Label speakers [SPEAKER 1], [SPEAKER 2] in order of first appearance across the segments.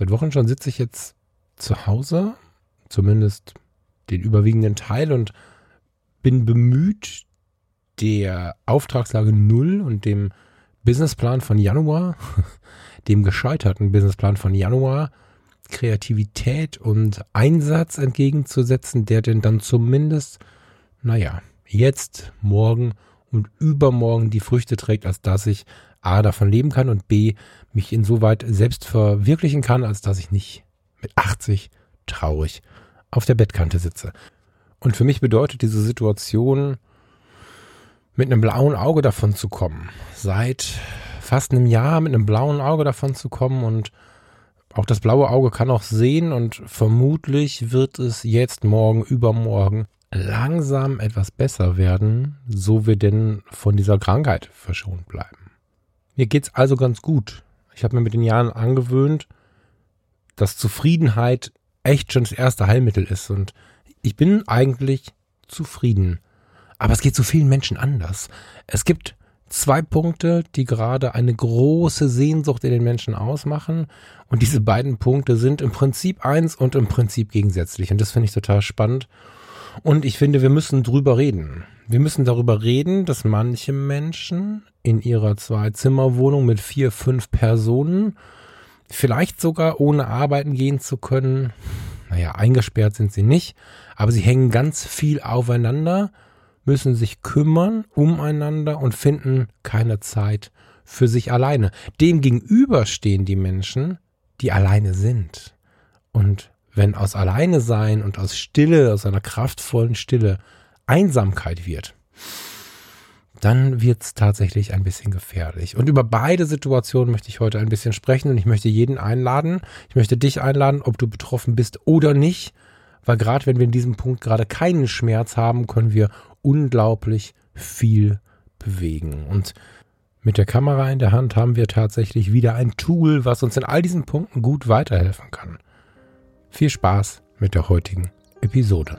[SPEAKER 1] Seit Wochen schon sitze ich jetzt zu Hause, zumindest den überwiegenden Teil und bin bemüht, der Auftragslage Null und dem Businessplan von Januar, dem gescheiterten Businessplan von Januar, Kreativität und Einsatz entgegenzusetzen, der denn dann zumindest, naja, jetzt, morgen und übermorgen die Früchte trägt, als dass ich A davon leben kann und B mich insoweit selbst verwirklichen kann, als dass ich nicht mit 80 traurig auf der Bettkante sitze. Und für mich bedeutet diese Situation, mit einem blauen Auge davon zu kommen. Seit fast einem Jahr mit einem blauen Auge davon zu kommen und auch das blaue Auge kann auch sehen und vermutlich wird es jetzt, morgen, übermorgen langsam etwas besser werden, so wir denn von dieser Krankheit verschont bleiben. Mir geht's also ganz gut. Ich habe mir mit den Jahren angewöhnt, dass Zufriedenheit echt schon das erste Heilmittel ist und ich bin eigentlich zufrieden. Aber es geht so vielen Menschen anders. Es gibt zwei Punkte, die gerade eine große Sehnsucht in den Menschen ausmachen. Und diese beiden Punkte sind im Prinzip eins und im Prinzip gegensätzlich. Und das finde ich total spannend. Und ich finde, wir müssen drüber reden. Wir müssen darüber reden, dass manche Menschen in ihrer Zwei-Zimmer-Wohnung mit vier, fünf Personen vielleicht sogar ohne arbeiten gehen zu können. Naja, eingesperrt sind sie nicht, aber sie hängen ganz viel aufeinander müssen sich kümmern umeinander und finden keine Zeit für sich alleine. Dem gegenüber stehen die Menschen, die alleine sind. Und wenn aus alleine sein und aus Stille, aus einer kraftvollen Stille Einsamkeit wird, dann wird es tatsächlich ein bisschen gefährlich. Und über beide Situationen möchte ich heute ein bisschen sprechen und ich möchte jeden einladen. Ich möchte dich einladen, ob du betroffen bist oder nicht, weil gerade wenn wir in diesem Punkt gerade keinen Schmerz haben, können wir unglaublich viel bewegen. Und mit der Kamera in der Hand haben wir tatsächlich wieder ein Tool, was uns in all diesen Punkten gut weiterhelfen kann. Viel Spaß mit der heutigen Episode.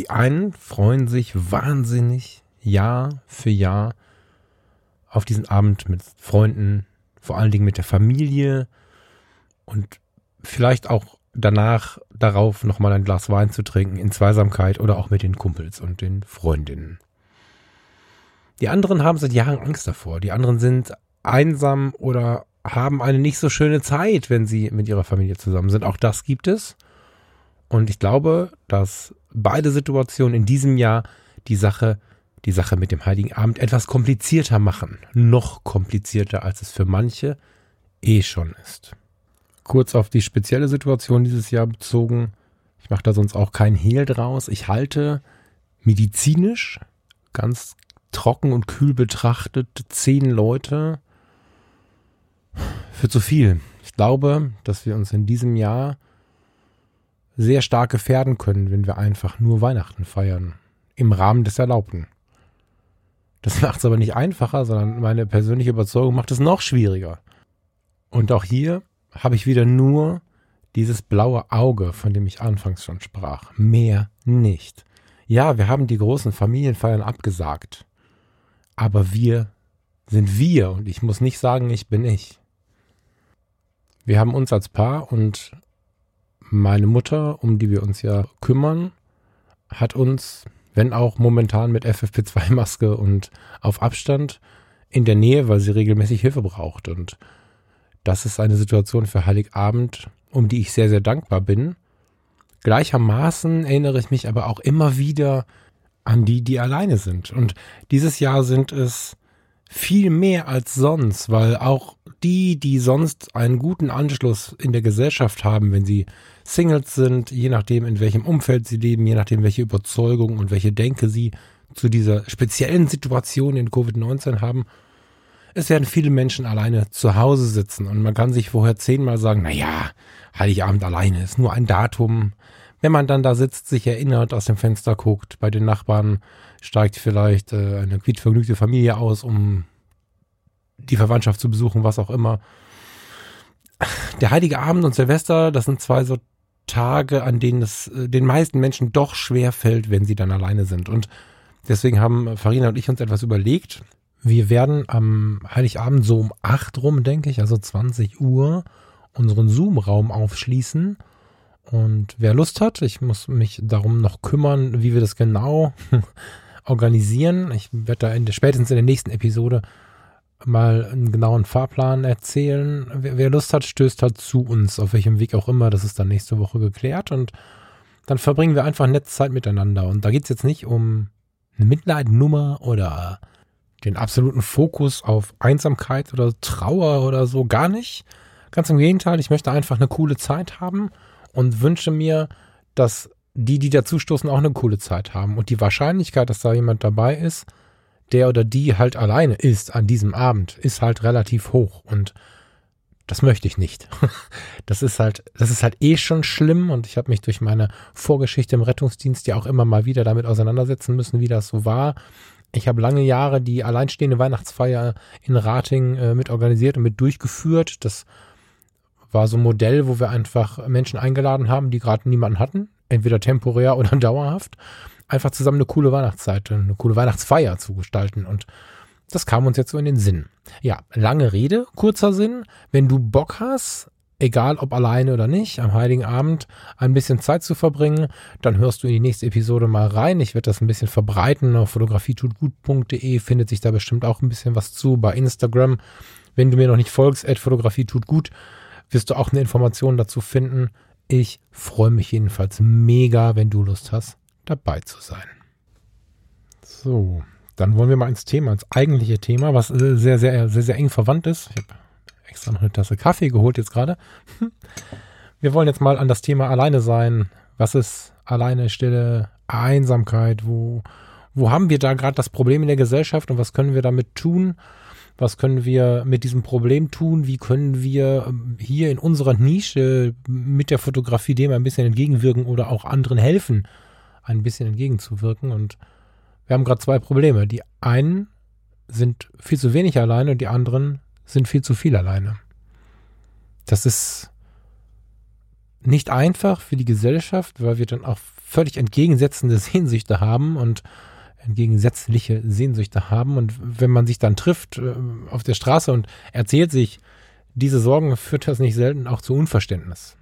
[SPEAKER 1] Die einen freuen sich wahnsinnig Jahr für Jahr auf diesen Abend mit Freunden, vor allen Dingen mit der Familie und vielleicht auch danach darauf nochmal ein Glas Wein zu trinken in Zweisamkeit oder auch mit den Kumpels und den Freundinnen. Die anderen haben seit Jahren Angst davor. Die anderen sind einsam oder haben eine nicht so schöne Zeit, wenn sie mit ihrer Familie zusammen sind. Auch das gibt es. Und ich glaube, dass beide Situationen in diesem Jahr die Sache, die Sache mit dem Heiligen Abend etwas komplizierter machen. Noch komplizierter, als es für manche eh schon ist kurz auf die spezielle Situation dieses Jahr bezogen. Ich mache da sonst auch kein Hehl draus. Ich halte medizinisch ganz trocken und kühl betrachtet zehn Leute für zu viel. Ich glaube, dass wir uns in diesem Jahr sehr stark gefährden können, wenn wir einfach nur Weihnachten feiern. Im Rahmen des Erlaubten. Das macht es aber nicht einfacher, sondern meine persönliche Überzeugung macht es noch schwieriger. Und auch hier habe ich wieder nur dieses blaue Auge, von dem ich anfangs schon sprach. Mehr nicht. Ja, wir haben die großen Familienfeiern abgesagt. Aber wir sind wir und ich muss nicht sagen, ich bin ich. Wir haben uns als Paar und meine Mutter, um die wir uns ja kümmern, hat uns, wenn auch momentan mit FFP2-Maske und auf Abstand, in der Nähe, weil sie regelmäßig Hilfe braucht. Und das ist eine Situation für Heiligabend, um die ich sehr, sehr dankbar bin. Gleichermaßen erinnere ich mich aber auch immer wieder an die, die alleine sind. Und dieses Jahr sind es viel mehr als sonst, weil auch die, die sonst einen guten Anschluss in der Gesellschaft haben, wenn sie Singles sind, je nachdem, in welchem Umfeld sie leben, je nachdem, welche Überzeugung und welche Denke sie zu dieser speziellen Situation in Covid-19 haben, Es werden viele Menschen alleine zu Hause sitzen und man kann sich vorher zehnmal sagen, na ja, Heiligabend alleine ist nur ein Datum. Wenn man dann da sitzt, sich erinnert, aus dem Fenster guckt, bei den Nachbarn steigt vielleicht äh, eine quietvergnügte Familie aus, um die Verwandtschaft zu besuchen, was auch immer. Der Heilige Abend und Silvester, das sind zwei so Tage, an denen es äh, den meisten Menschen doch schwer fällt, wenn sie dann alleine sind. Und deswegen haben Farina und ich uns etwas überlegt. Wir werden am Heiligabend so um acht rum, denke ich, also 20 Uhr, unseren Zoom-Raum aufschließen. Und wer Lust hat, ich muss mich darum noch kümmern, wie wir das genau organisieren. Ich werde da in der, spätestens in der nächsten Episode mal einen genauen Fahrplan erzählen. Wer, wer, Lust hat, stößt halt zu uns, auf welchem Weg auch immer. Das ist dann nächste Woche geklärt und dann verbringen wir einfach nette Zeit miteinander. Und da geht es jetzt nicht um eine Mitleidnummer oder den absoluten Fokus auf Einsamkeit oder Trauer oder so, gar nicht. Ganz im Gegenteil, ich möchte einfach eine coole Zeit haben und wünsche mir, dass die, die dazustoßen, auch eine coole Zeit haben. Und die Wahrscheinlichkeit, dass da jemand dabei ist, der oder die halt alleine ist an diesem Abend, ist halt relativ hoch und das möchte ich nicht. Das ist halt, das ist halt eh schon schlimm und ich habe mich durch meine Vorgeschichte im Rettungsdienst ja auch immer mal wieder damit auseinandersetzen müssen, wie das so war. Ich habe lange Jahre die alleinstehende Weihnachtsfeier in Rating äh, mit organisiert und mit durchgeführt. Das war so ein Modell, wo wir einfach Menschen eingeladen haben, die gerade niemanden hatten, entweder temporär oder dauerhaft einfach zusammen eine coole Weihnachtszeit, eine coole Weihnachtsfeier zu gestalten. Und das kam uns jetzt so in den Sinn. Ja, lange Rede, kurzer Sinn. Wenn du Bock hast, egal ob alleine oder nicht, am Heiligen Abend ein bisschen Zeit zu verbringen, dann hörst du in die nächste Episode mal rein. Ich werde das ein bisschen verbreiten. Auf fotografietutgut.de findet sich da bestimmt auch ein bisschen was zu. Bei Instagram, wenn du mir noch nicht folgst, at Fotografie tut gut, wirst du auch eine Information dazu finden. Ich freue mich jedenfalls mega, wenn du Lust hast dabei zu sein. So, dann wollen wir mal ins Thema, ins eigentliche Thema, was sehr, sehr, sehr, sehr eng verwandt ist. Ich habe extra noch eine Tasse Kaffee geholt jetzt gerade. Wir wollen jetzt mal an das Thema alleine sein. Was ist alleine, Stille, Einsamkeit? Wo, wo haben wir da gerade das Problem in der Gesellschaft und was können wir damit tun? Was können wir mit diesem Problem tun? Wie können wir ähm, hier in unserer Nische mit der Fotografie dem ein bisschen entgegenwirken oder auch anderen helfen? ein bisschen entgegenzuwirken. Und wir haben gerade zwei Probleme. Die einen sind viel zu wenig alleine und die anderen sind viel zu viel alleine. Das ist nicht einfach für die Gesellschaft, weil wir dann auch völlig entgegensetzende Sehnsüchte haben und entgegensätzliche Sehnsüchte haben. Und wenn man sich dann trifft äh, auf der Straße und erzählt sich diese Sorgen, führt das nicht selten auch zu Unverständnis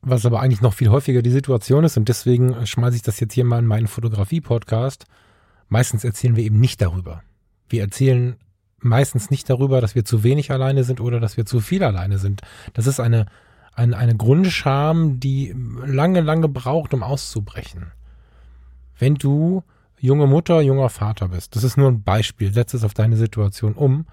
[SPEAKER 1] was aber eigentlich noch viel häufiger die Situation ist und deswegen schmeiße ich das jetzt hier mal in meinen Fotografie-Podcast. Meistens erzählen wir eben nicht darüber. Wir erzählen meistens nicht darüber, dass wir zu wenig alleine sind oder dass wir zu viel alleine sind. Das ist eine, eine, eine Grundscham, die lange, lange braucht, um auszubrechen. Wenn du junge Mutter, junger Vater bist, das ist nur ein Beispiel, setz es auf deine Situation um.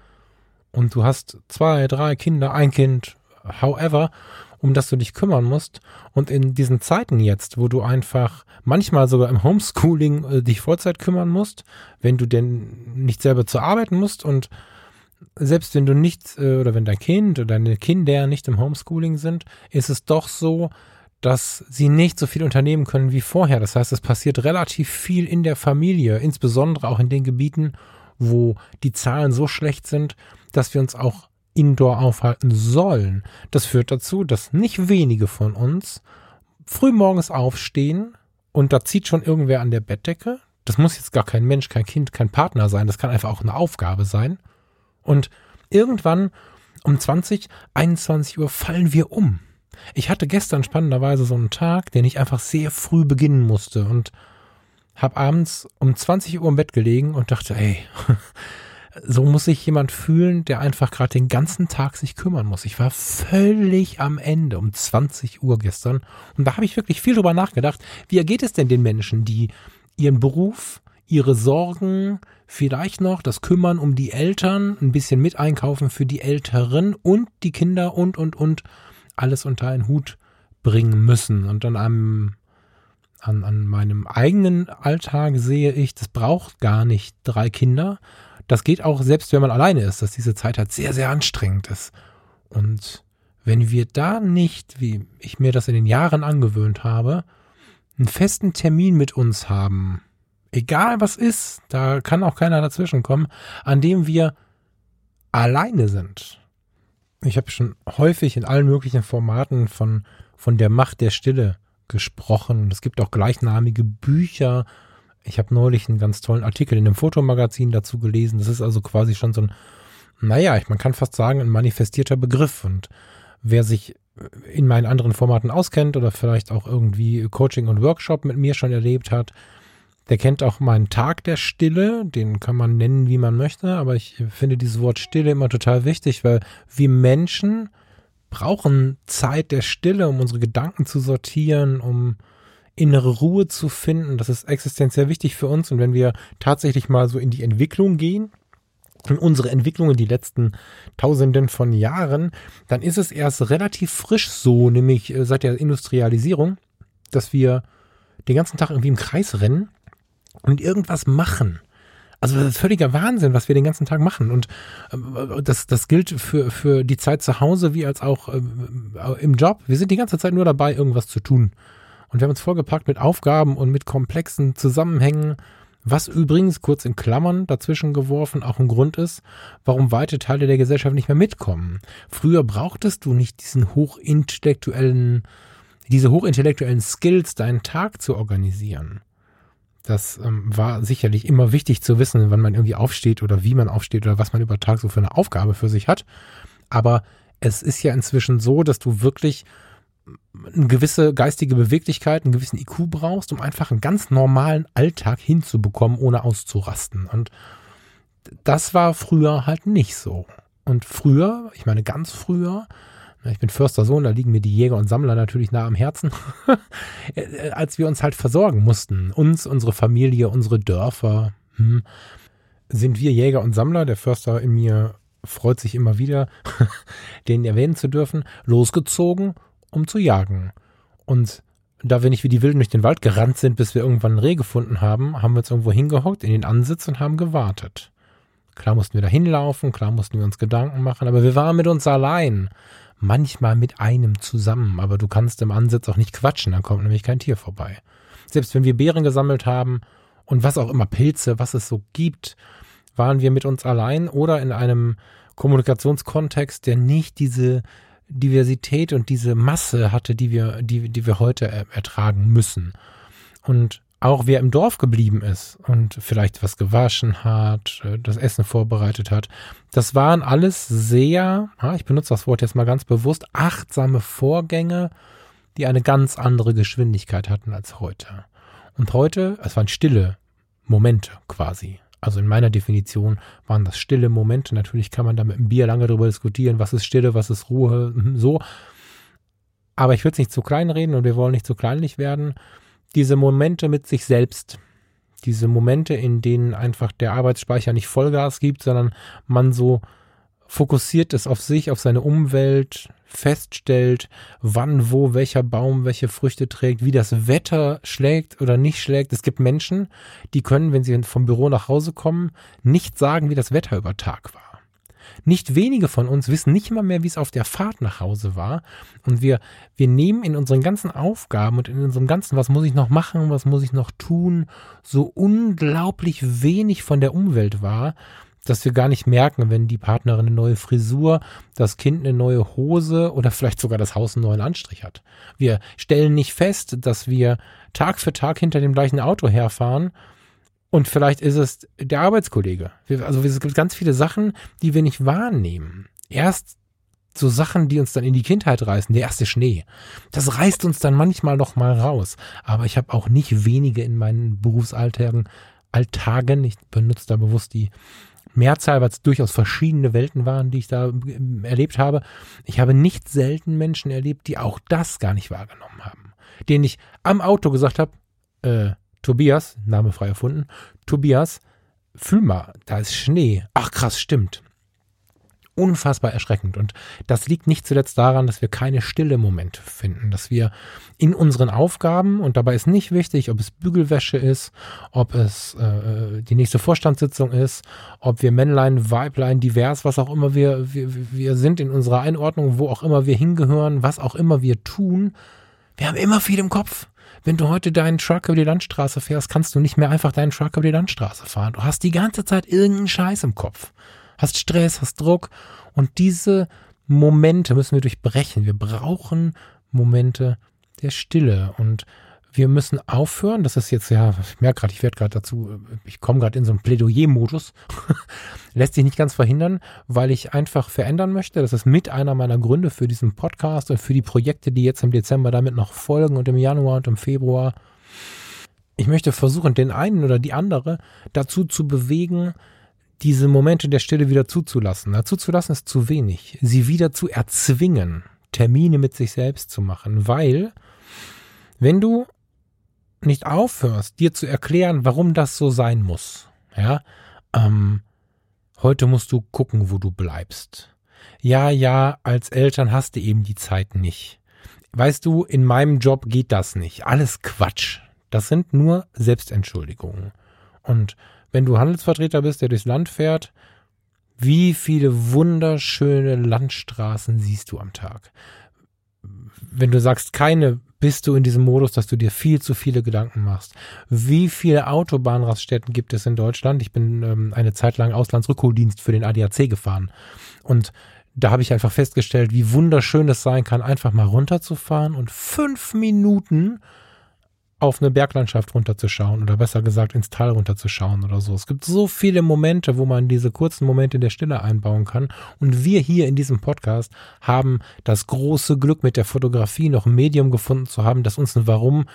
[SPEAKER 1] Und du hast zwei, drei Kinder, ein Kind, however, um das du dich kümmern musst. Und in diesen Zeiten jetzt, wo du einfach manchmal sogar im Homeschooling äh, dich Vollzeit kümmern musst, wenn du denn nicht selber zu arbeiten musst und selbst wenn du nicht äh, oder wenn dein Kind oder deine Kinder nicht im Homeschooling sind, ist es doch so, dass sie nicht so viel unternehmen können wie vorher. Das heißt, es passiert relativ viel in der Familie, insbesondere auch in den Gebieten, wo die Zahlen so schlecht sind, dass wir uns auch Indoor aufhalten sollen. Das führt dazu, dass nicht wenige von uns früh morgens aufstehen und da zieht schon irgendwer an der Bettdecke. Das muss jetzt gar kein Mensch, kein Kind, kein Partner sein. Das kann einfach auch eine Aufgabe sein. Und irgendwann um 20, 21 Uhr fallen wir um. Ich hatte gestern spannenderweise so einen Tag, den ich einfach sehr früh beginnen musste und habe abends um 20 Uhr im Bett gelegen und dachte, ey, so muss sich jemand fühlen, der einfach gerade den ganzen Tag sich kümmern muss. Ich war völlig am Ende um 20 Uhr gestern und da habe ich wirklich viel drüber nachgedacht. Wie ergeht es denn den Menschen, die ihren Beruf, ihre Sorgen, vielleicht noch das Kümmern um die Eltern, ein bisschen mit einkaufen für die Älteren und die Kinder und, und, und alles unter einen Hut bringen müssen. Und an einem an, an meinem eigenen Alltag sehe ich, das braucht gar nicht drei Kinder. das geht auch selbst, wenn man alleine ist, dass diese Zeit halt sehr, sehr anstrengend ist. Und wenn wir da nicht, wie ich mir das in den Jahren angewöhnt habe, einen festen Termin mit uns haben, egal was ist, da kann auch keiner dazwischen kommen, an dem wir alleine sind. Ich habe schon häufig in allen möglichen Formaten von, von der Macht der Stille gesprochen. Es gibt auch gleichnamige Bücher. Ich habe neulich einen ganz tollen Artikel in einem Fotomagazin dazu gelesen. Das ist also quasi schon so ein, naja, man kann fast sagen, ein manifestierter Begriff. Und wer sich in meinen anderen Formaten auskennt oder vielleicht auch irgendwie Coaching und Workshop mit mir schon erlebt hat, der kennt auch meinen Tag der Stille, den kann man nennen, wie man möchte, aber ich finde dieses Wort Stille immer total wichtig, weil wir Menschen brauchen Zeit der Stille, um unsere Gedanken zu sortieren, um innere Ruhe zu finden. Das ist existenziell wichtig für uns. Und wenn wir tatsächlich mal so in die Entwicklung gehen, in unsere Entwicklung in die letzten Tausenden von Jahren, dann ist es erst relativ frisch so, nämlich äh, seit der Industrialisierung, dass wir den ganzen Tag irgendwie im Kreis rennen und irgendwas machen. Also das ist völliger Wahnsinn, was wir den ganzen Tag machen. Und äh, das, das gilt für, für die Zeit zu Hause wie als auch äh, im Job. Wir sind die ganze Zeit nur dabei, irgendwas zu tun. Und wir haben uns vollgepackt mit Aufgaben und mit komplexen Zusammenhängen, was übrigens kurz in Klammern dazwischen geworfen auch ein Grund ist, warum weite Teile der Gesellschaft nicht mehr mitkommen. Früher brauchtest du nicht diesen hochintellektuellen, diese hochintellektuellen Skills, deinen Tag zu organisieren. Das ähm, war sicherlich immer wichtig zu wissen, wann man irgendwie aufsteht oder wie man aufsteht oder was man über Tag so für eine Aufgabe für sich hat. Aber es ist ja inzwischen so, dass du wirklich eine gewisse geistige Beweglichkeit, einen gewissen IQ brauchst, um einfach einen ganz normalen Alltag hinzubekommen, ohne auszurasten. Und das war früher halt nicht so. Und früher, ich meine ganz früher, ich bin Förstersohn, da liegen mir die Jäger und Sammler natürlich nah am Herzen, äh, als wir uns halt versorgen mussten. Uns, unsere Familie, unsere Dörfer, hm, sind wir Jäger und Sammler. Der Förster in mir freut sich immer wieder, den erwähnen zu dürfen, losgezogen, um zu jagen. Und da wir nicht wie die Wilden durch den Wald gerannt sind, bis wir irgendwann ein Reh gefunden haben, haben wir uns irgendwo hingehockt in den Ansitz und haben gewartet. Klar mussten wir da hinlaufen, klar mussten wir uns Gedanken machen, aber wir waren mit uns allein manchmal mit einem zusammen, aber du kannst im Ansatz auch nicht quatschen, dann kommt nämlich kein Tier vorbei. Selbst wenn wir Beeren gesammelt haben und was auch immer Pilze, was es so gibt, waren wir mit uns allein oder in einem Kommunikationskontext, der nicht diese Diversität und diese Masse hatte, die wir, die, die wir heute ertragen müssen. Und auch wer im Dorf geblieben ist und vielleicht was gewaschen hat, äh, das Essen vorbereitet hat, das waren alles sehr, ich benutze das Wort jetzt mal ganz bewusst, achtsame Vorgänge, die eine ganz andere Geschwindigkeit hatten als heute. Und heute, es waren stille Momente quasi. Also in meiner Definition waren das stille Momente. Natürlich kann man da mit einem Bier lange darüber diskutieren, was ist Stille, was ist Ruhe, so. Aber ich will es nicht zu klein reden und wir wollen nicht zu kleinlich werden diese Momente mit sich selbst, diese Momente, in denen einfach der Arbeitsspeicher nicht Vollgas gibt, sondern man so fokussiert ist auf sich, auf seine Umwelt, feststellt, wann, wo, welcher Baum welche Früchte trägt, wie das Wetter schlägt oder nicht schlägt. Es gibt Menschen, die können, wenn sie vom Büro nach Hause kommen, nicht sagen, wie das Wetter über Tag war. Nicht wenige von uns wissen nicht immer mehr, wie es auf der Fahrt nach Hause war. Und wir, wir nehmen in unseren ganzen Aufgaben und in unserem ganzen, was muss ich noch machen, was muss ich noch tun, so unglaublich wenig von der Umwelt wahr, dass wir gar nicht merken, wenn die Partnerin eine neue Frisur, das Kind eine neue Hose oder vielleicht sogar das Haus einen neuen Anstrich hat. Wir stellen nicht fest, dass wir Tag für Tag hinter dem gleichen Auto herfahren und vielleicht ist es der Arbeitskollege. Also es gibt ganz viele Sachen, die wir nicht wahrnehmen. Erst so Sachen, die uns dann in die Kindheit reißen, der erste Schnee. Das reißt uns dann manchmal noch mal raus. Aber ich habe auch nicht wenige in meinen Berufsalltagen, Alltagen, ich benutze da bewusst die Mehrzahl, weil es durchaus verschiedene Welten waren, die ich da ähm, erlebt habe. Ich habe nicht selten Menschen erlebt, die auch das gar nicht wahrgenommen haben. Denen ich am Auto gesagt habe, äh, Tobias, Name frei erfunden, Tobias, fühl mal, da ist Schnee. Ach krass, stimmt. unfassbar erschreckend. Und das liegt nicht zuletzt daran, dass wir keine stille Momente finden, dass wir in unseren Aufgaben, und dabei ist nicht wichtig, ob es Bügelwäsche ist, ob es äh, die nächste Vorstandssitzung ist, ob wir Männlein, Weiblein, divers, was auch immer wir, wir, wir sind in unserer Einordnung, wo auch immer wir hingehören, was auch immer wir tun, wir haben immer viel im Kopf. Wenn du heute deinen Truck über die Landstraße fährst, kannst du nicht mehr einfach deinen Truck über die Landstraße fahren. Du hast die ganze Zeit irgendeinen Scheiß im Kopf. Hast Stress, hast Druck. Und diese Momente müssen wir durchbrechen. Wir brauchen Momente der Stille. Und wir müssen aufhören, das ist jetzt ja, ich merke gerade, ich werde gerade dazu, ich komme gerade in so einen Plädoyer-Modus, lässt sich nicht ganz verhindern, weil ich einfach verändern möchte. Das ist mit einer meiner Gründe für diesen Podcast und für die Projekte, die jetzt im Dezember damit noch folgen und im Januar und im Februar. Ich möchte versuchen, den einen oder die andere dazu zu bewegen, diese Momente der Stille wieder zuzulassen. Dazu zu lassen ist zu wenig. Sie wieder zu erzwingen, Termine mit sich selbst zu machen, weil wenn du nicht aufhörst, dir zu erklären, warum das so sein muss, ja, ähm, heute musst du gucken, wo du bleibst. Ja, ja, als Eltern hast du eben die Zeit nicht. Weißt du, in meinem Job geht das nicht. Alles Quatsch. Das sind nur Selbstentschuldigungen. Und wenn du Handelsvertreter bist, der durchs Land fährt, wie viele wunderschöne Landstraßen siehst du am Tag? Wenn du sagst, keine bist du in diesem Modus, dass du dir viel zu viele Gedanken machst. Wie viele Autobahnraststätten gibt es in Deutschland? Ich bin ähm, eine Zeit lang Auslandsrückholdienst für den ADAC gefahren und da habe ich einfach festgestellt, wie wunderschön es sein kann, einfach mal runterzufahren und fünf Minuten auf eine Berglandschaft runterzuschauen oder besser gesagt ins Tal runterzuschauen oder so. Es gibt so viele Momente, wo man diese kurzen Momente der Stille einbauen kann. Und wir hier in diesem Podcast haben das große Glück mit der Fotografie noch ein Medium gefunden zu haben, das uns ein Warum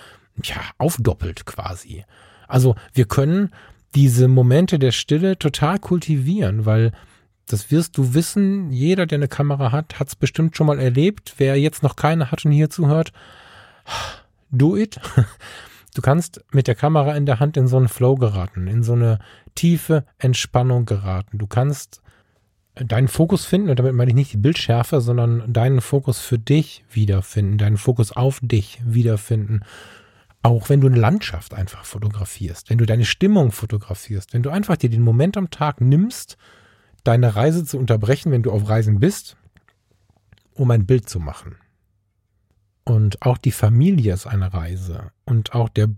[SPEAKER 1] ja, aufdoppelt quasi. Also wir können diese Momente der Stille total kultivieren, weil das wirst du wissen, jeder, der eine Kamera hat, hat es bestimmt schon mal erlebt. Wer jetzt noch keine hat und hier zuhört, do it. Du kannst mit der Kamera in der Hand in so einen Flow geraten, in so eine tiefe Entspannung geraten. Du kannst deinen Fokus finden, und damit meine ich nicht die Bildschärfe, sondern deinen Fokus für dich wiederfinden, deinen Fokus auf dich wiederfinden. Auch wenn du eine Landschaft einfach fotografierst, wenn du deine Stimmung fotografierst, wenn du einfach dir den Moment am Tag nimmst, deine Reise zu unterbrechen, wenn du auf Reisen bist, um ein Bild zu machen. Und auch die Familie ist eine Reise. Und auch der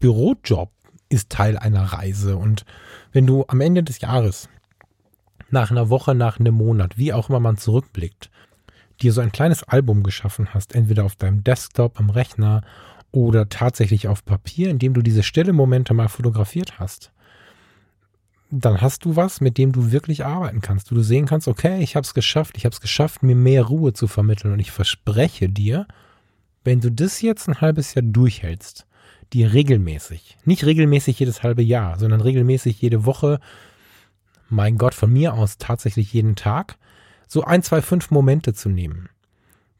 [SPEAKER 1] Bürojob ist Teil einer Reise. Und wenn du am Ende des Jahres, nach einer Woche, nach einem Monat, wie auch immer man zurückblickt, dir so ein kleines Album geschaffen hast, entweder auf deinem Desktop, am Rechner oder tatsächlich auf Papier, in dem du diese stille Momente mal fotografiert hast, dann hast du was, mit dem du wirklich arbeiten kannst. Du sehen kannst, okay, ich habe es geschafft, ich habe es geschafft, mir mehr Ruhe zu vermitteln. Und ich verspreche dir, wenn du das jetzt ein halbes Jahr durchhältst, die regelmäßig, nicht regelmäßig jedes halbe Jahr, sondern regelmäßig jede Woche, mein Gott, von mir aus tatsächlich jeden Tag, so ein, zwei, fünf Momente zu nehmen,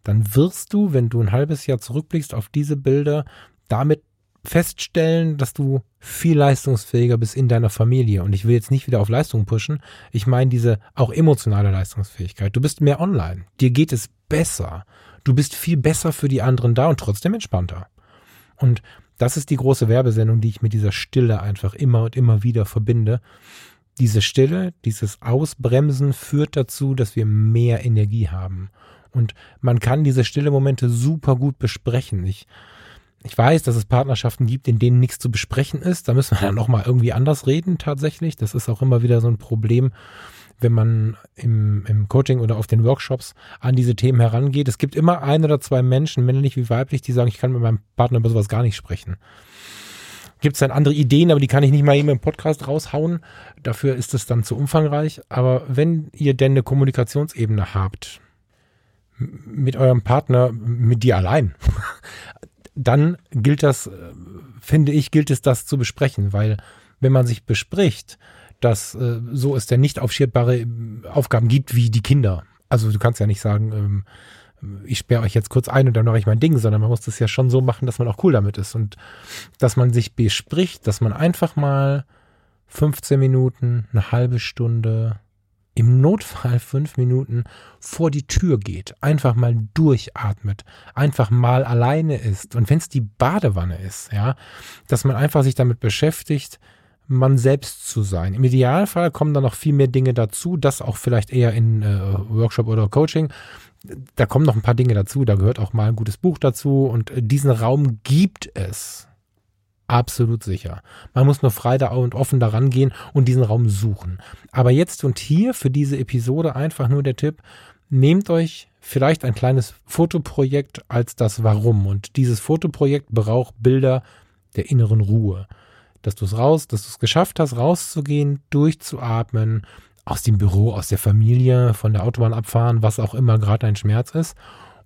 [SPEAKER 1] dann wirst du, wenn du ein halbes Jahr zurückblickst auf diese Bilder, damit feststellen, dass du viel leistungsfähiger bist in deiner Familie. Und ich will jetzt nicht wieder auf Leistung pushen. Ich meine diese auch emotionale Leistungsfähigkeit. Du bist mehr online. Dir geht es besser. Du bist viel besser für die anderen da und trotzdem entspannter. Und das ist die große Werbesendung, die ich mit dieser Stille einfach immer und immer wieder verbinde. Diese Stille, dieses Ausbremsen führt dazu, dass wir mehr Energie haben. Und man kann diese stille Momente super gut besprechen. Ich, ich weiß, dass es Partnerschaften gibt, in denen nichts zu besprechen ist. Da müssen wir dann nochmal irgendwie anders reden, tatsächlich. Das ist auch immer wieder so ein Problem, wenn man im, im Coaching oder auf den Workshops an diese Themen herangeht. Es gibt immer ein oder zwei Menschen, männlich wie weiblich, die sagen, ich kann mit meinem Partner über sowas gar nicht sprechen. Gibt es dann andere Ideen, aber die kann ich nicht mal eben im Podcast raushauen. Dafür ist es dann zu umfangreich. Aber wenn ihr denn eine Kommunikationsebene habt, mit eurem Partner, mit dir allein, dann gilt das, finde ich, gilt es das zu besprechen, weil wenn man sich bespricht, dass äh, so es denn nicht aufschiebbare äh, Aufgaben gibt wie die Kinder. Also du kannst ja nicht sagen, ähm, ich sperre euch jetzt kurz ein und dann mache ich mein Ding, sondern man muss das ja schon so machen, dass man auch cool damit ist und dass man sich bespricht, dass man einfach mal 15 Minuten, eine halbe Stunde im Notfall fünf Minuten vor die Tür geht, einfach mal durchatmet, einfach mal alleine ist und wenn es die Badewanne ist, ja, dass man einfach sich damit beschäftigt, man selbst zu sein. Im Idealfall kommen dann noch viel mehr Dinge dazu, das auch vielleicht eher in äh, Workshop oder Coaching. Da kommen noch ein paar Dinge dazu, da gehört auch mal ein gutes Buch dazu und diesen Raum gibt es. Absolut sicher. Man muss nur frei da und offen daran gehen und diesen Raum suchen. Aber jetzt und hier für diese Episode einfach nur der Tipp, nehmt euch vielleicht ein kleines Fotoprojekt als das Warum. Und dieses Fotoprojekt braucht Bilder der inneren Ruhe. Dass du es raus, dass du es geschafft hast, rauszugehen, durchzuatmen, aus dem Büro, aus der Familie, von der Autobahn abfahren, was auch immer gerade dein Schmerz ist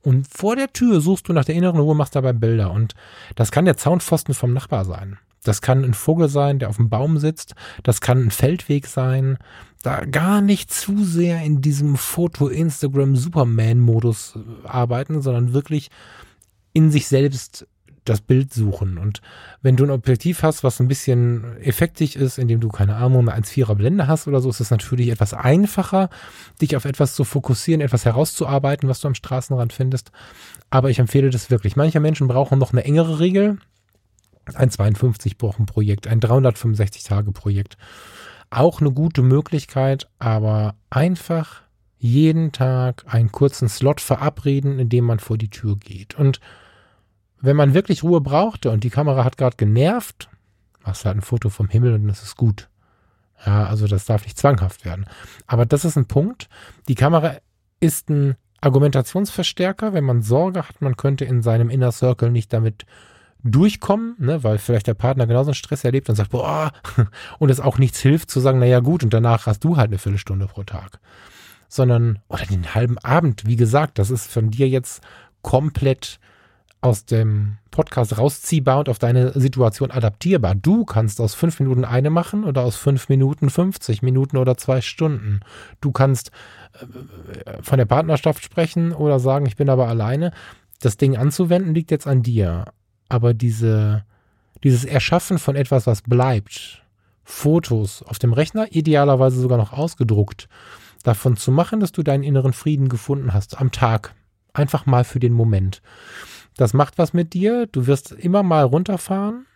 [SPEAKER 1] und vor der Tür suchst du nach der inneren Ruhe, machst dabei Bilder. Und das kann der Zaunpfosten vom Nachbar sein. Das kann ein Vogel sein, der auf dem Baum sitzt. Das kann ein Feldweg sein. Da gar nicht zu sehr in diesem Foto-Instagram-Superman-Modus arbeiten, sondern wirklich in sich selbst das Bild suchen. Und wenn du ein Objektiv hast, was ein bisschen effektig ist, indem du, keine Ahnung, eine 1,4er Blende hast oder so, ist es natürlich etwas einfacher, dich auf etwas zu fokussieren, etwas herauszuarbeiten, was du am Straßenrand findest. Aber ich empfehle das wirklich. Manche Menschen brauchen noch eine engere Regel. Ein 52 Wochen Projekt, ein 365 Tage Projekt. Auch eine gute Möglichkeit, aber einfach jeden Tag einen kurzen Slot verabreden, in dem man vor die Tür geht. Und wenn man wirklich Ruhe brauchte und die Kamera hat gerade genervt, machst du halt ein Foto vom Himmel und das ist gut. Ja, also das darf nicht zwanghaft werden. Aber das ist ein Punkt. Die Kamera ist ein Argumentationsverstärker, wenn man Sorge hat, man könnte in seinem Inner Circle nicht damit durchkommen, ne, weil vielleicht der Partner genauso einen Stress erlebt und sagt, boah, und es auch nichts hilft zu sagen, naja gut, und danach hast du halt eine Viertelstunde pro Tag. Sondern, oder den halben Abend, wie gesagt, das ist von dir jetzt komplett aus dem Podcast rausziehbar und auf deine Situation adaptierbar. Du kannst aus fünf Minuten eine machen oder aus fünf Minuten 50 Minuten oder zwei Stunden. Du kannst äh, von der Partnerschaft sprechen oder sagen, ich bin aber alleine. Das Ding anzuwenden liegt jetzt an dir. Aber diese, dieses Erschaffen von etwas, was bleibt, Fotos auf dem Rechner, idealerweise sogar noch ausgedruckt, davon zu machen, dass du deinen inneren Frieden gefunden hast am Tag. Einfach mal für den Moment. Das macht was mit dir. Du wirst immer mal runterfahren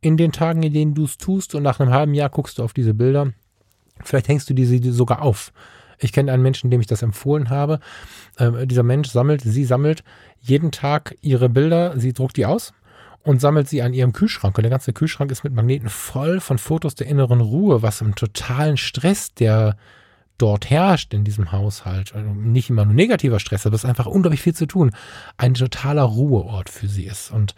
[SPEAKER 1] in den Tagen, in denen du es tust und nach einem halben Jahr guckst du auf diese Bilder. Vielleicht hängst du diese sogar auf. Ich kenne einen Menschen, dem ich das empfohlen habe. Ähm, dieser Mensch sammelt, sie sammelt jeden Tag ihre Bilder, sie druckt die aus und sammelt sie an ihrem Kühlschrank. Und der ganze Kühlschrank ist mit Magneten voll von Fotos der inneren Ruhe, was im totalen Stress der dort herrscht in diesem Haushalt, also nicht immer nur negativer Stress, aber es ist einfach unglaublich viel zu tun, ein totaler Ruheort für sie ist. Und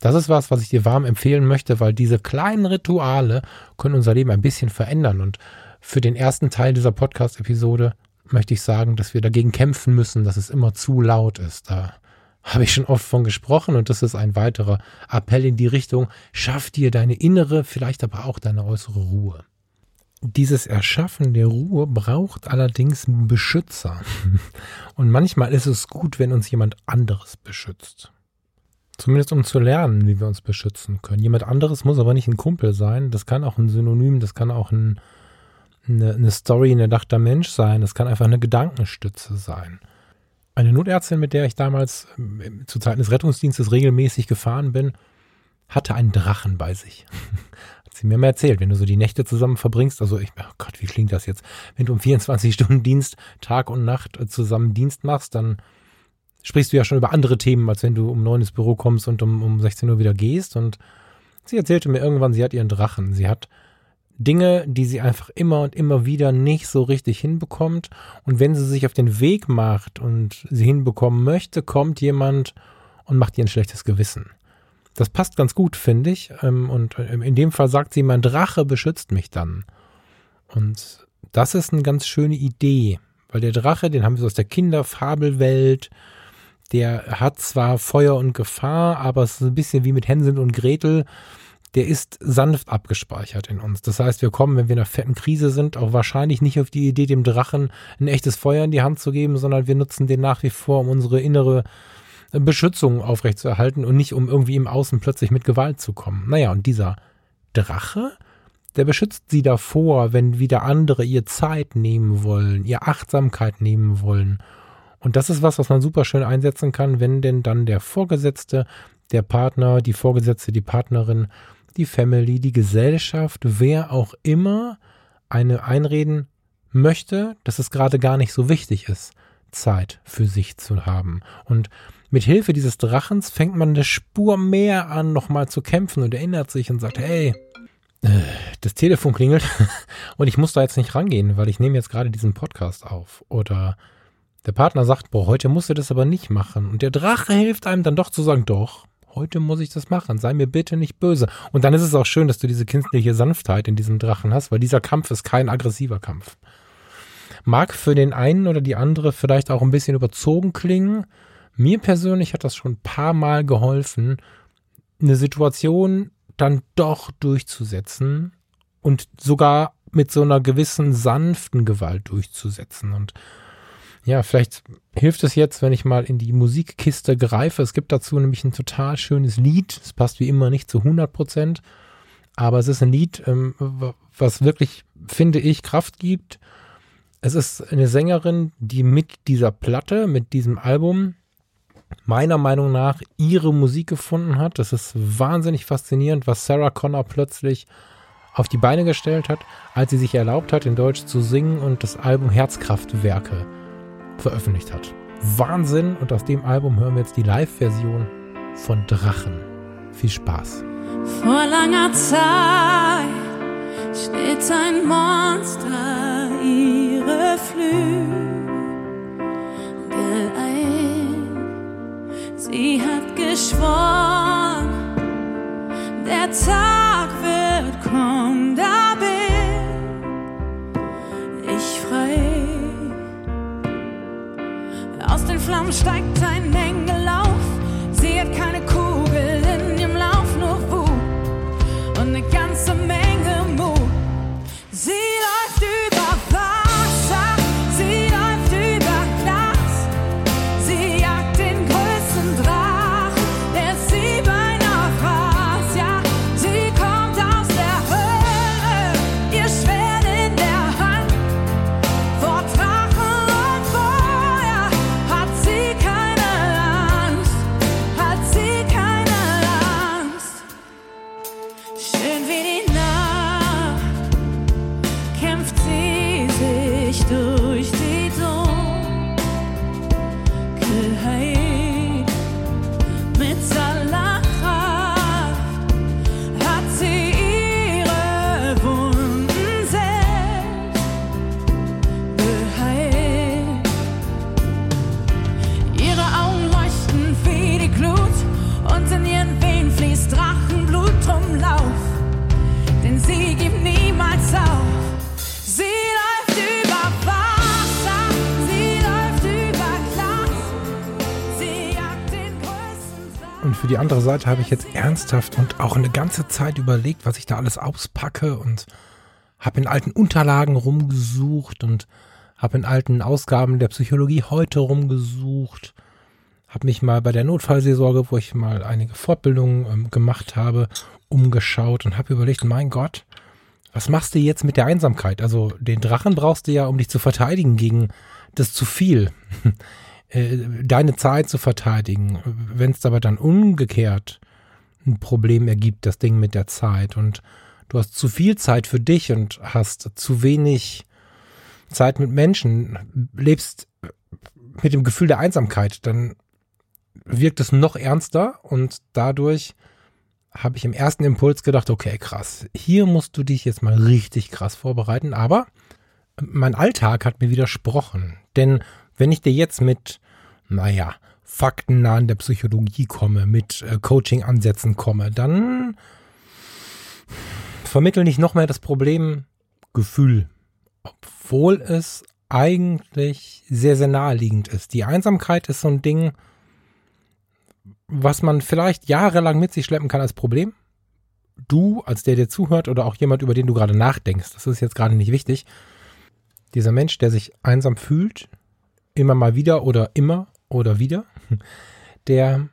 [SPEAKER 1] das ist was, was ich dir warm empfehlen möchte, weil diese kleinen Rituale können unser Leben ein bisschen verändern. Und für den ersten Teil dieser Podcast-Episode möchte ich sagen, dass wir dagegen kämpfen müssen, dass es immer zu laut ist. Da habe ich schon oft von gesprochen und das ist ein weiterer Appell in die Richtung, schaff dir deine innere, vielleicht aber auch deine äußere Ruhe. Dieses Erschaffen der Ruhe braucht allerdings einen Beschützer. Und manchmal ist es gut, wenn uns jemand anderes beschützt. Zumindest um zu lernen, wie wir uns beschützen können. Jemand anderes muss aber nicht ein Kumpel sein. Das kann auch ein Synonym, das kann auch ein, eine, eine Story, ein erdachter Mensch sein. Das kann einfach eine Gedankenstütze sein. Eine Notärztin, mit der ich damals äh, zu Zeiten des Rettungsdienstes regelmäßig gefahren bin, hatte einen Drachen bei sich. Hat sie mir mal erzählt, wenn du so die Nächte zusammen verbringst, also ich, oh Gott, wie klingt das jetzt? Wenn du um 24 Stunden Dienst, Tag und Nacht äh, zusammen Dienst machst, dann sprichst du ja schon über andere Themen, als wenn du um neun ins Büro kommst und um, um 16 Uhr wieder gehst. Und sie erzählte mir irgendwann, sie hat ihren Drachen. Sie hat Dinge, die sie einfach immer und immer wieder nicht so richtig hinbekommt. Und wenn sie sich auf den Weg macht und sie hinbekommen möchte, kommt jemand und macht ihr ein schlechtes Gewissen. Das passt ganz gut, finde ich. Ähm, und äh, in dem Fall sagt sie, mein Drache beschützt mich dann. Und das ist eine ganz schöne Idee, weil der Drache, den haben wir aus der Kinderfabelwelt, der hat zwar Feuer und Gefahr, aber es ist ein bisschen wie mit Hänsel und Gretel. Der ist sanft abgespeichert in uns. Das heißt, wir kommen, wenn wir in einer fetten Krise sind, auch wahrscheinlich nicht auf die Idee, dem Drachen ein echtes Feuer in die Hand zu geben, sondern wir nutzen den nach wie vor, um unsere innere Beschützung aufrechtzuerhalten und nicht um irgendwie im Außen plötzlich mit Gewalt zu kommen. Naja, und dieser Drache, der beschützt sie davor, wenn wieder andere ihr Zeit nehmen wollen, ihr Achtsamkeit nehmen wollen. Und das ist was, was man super schön einsetzen kann, wenn denn dann der Vorgesetzte, der Partner, die Vorgesetzte, die Partnerin, die Family, die Gesellschaft, wer auch immer eine einreden möchte, dass es gerade gar nicht so wichtig ist, Zeit für sich zu haben. Und mit Hilfe dieses Drachens fängt man eine Spur mehr an, nochmal zu kämpfen und erinnert sich und sagt, hey, äh, das Telefon klingelt und ich muss da jetzt nicht rangehen, weil ich nehme jetzt gerade diesen Podcast auf. Oder der Partner sagt, boah, heute musst du das aber nicht machen. Und der Drache hilft einem dann doch zu sagen, doch, heute muss ich das machen. Sei mir bitte nicht böse. Und dann ist es auch schön, dass du diese kindliche Sanftheit in diesem Drachen hast, weil dieser Kampf ist kein aggressiver Kampf. Mag für den einen oder die andere vielleicht auch ein bisschen überzogen klingen. Mir persönlich hat das schon ein paar Mal geholfen, eine Situation dann doch durchzusetzen und sogar mit so einer gewissen sanften Gewalt durchzusetzen. Und ja, vielleicht hilft es jetzt, wenn ich mal in die Musikkiste greife. Es gibt dazu nämlich ein total schönes Lied. Es passt wie immer nicht zu 100 Prozent, aber es ist ein Lied, ähm, was wirklich, finde ich, Kraft gibt. Es ist eine Sängerin, die mit dieser Platte, mit diesem Album meiner Meinung nach ihre Musik gefunden hat. Das ist wahnsinnig faszinierend, was Sarah Connor plötzlich auf die Beine gestellt hat, als sie sich erlaubt hat, in Deutsch zu singen und das Album Herzkraftwerke veröffentlicht hat. Wahnsinn und aus dem Album hören wir jetzt die Live-Version von Drachen. Viel Spaß.
[SPEAKER 2] Vor langer Zeit steht ein Monster ihre Flügel Sie hat geschworen, der Tag wird kommen, da bin ich frei. Aus den Flammen steigt ein Mengelauf,
[SPEAKER 1] die andere Seite habe ich jetzt ernsthaft und auch eine ganze Zeit überlegt, was ich da alles auspacke und habe in alten Unterlagen rumgesucht und habe in alten Ausgaben der Psychologie heute rumgesucht, habe mich mal bei der Notfallseelsorge, wo ich mal einige Fortbildungen ähm, gemacht habe, umgeschaut und habe überlegt, mein Gott, was machst du jetzt mit der Einsamkeit? Also den Drachen brauchst du ja, um dich zu verteidigen gegen das zu viel. Äh, deine Zeit zu verteidigen. Wenn es aber dann umgekehrt ein Problem ergibt, das Ding mit der Zeit und du hast zu viel Zeit für dich und hast zu wenig Zeit mit Menschen, lebst mit dem Gefühl der Einsamkeit, dann wirkt es noch ernster und dadurch habe ich im ersten Impuls gedacht, okay, krass, hier musst du dich jetzt mal richtig krass vorbereiten, aber mein Alltag hat mir widersprochen, denn wenn ich dir jetzt mit naja, faktennahen der Psychologie komme, mit äh, Coaching-Ansätzen komme, dann vermittel nicht noch mehr das Problem Gefühl, obwohl es eigentlich sehr, sehr naheliegend ist. Die Einsamkeit ist so ein Ding, was man vielleicht jahrelang mit sich schleppen kann als Problem. Du, als der, der zuhört, oder auch jemand, über den du gerade nachdenkst, das ist jetzt gerade nicht wichtig. Dieser Mensch, der sich einsam fühlt, immer mal wieder oder immer oder wieder, der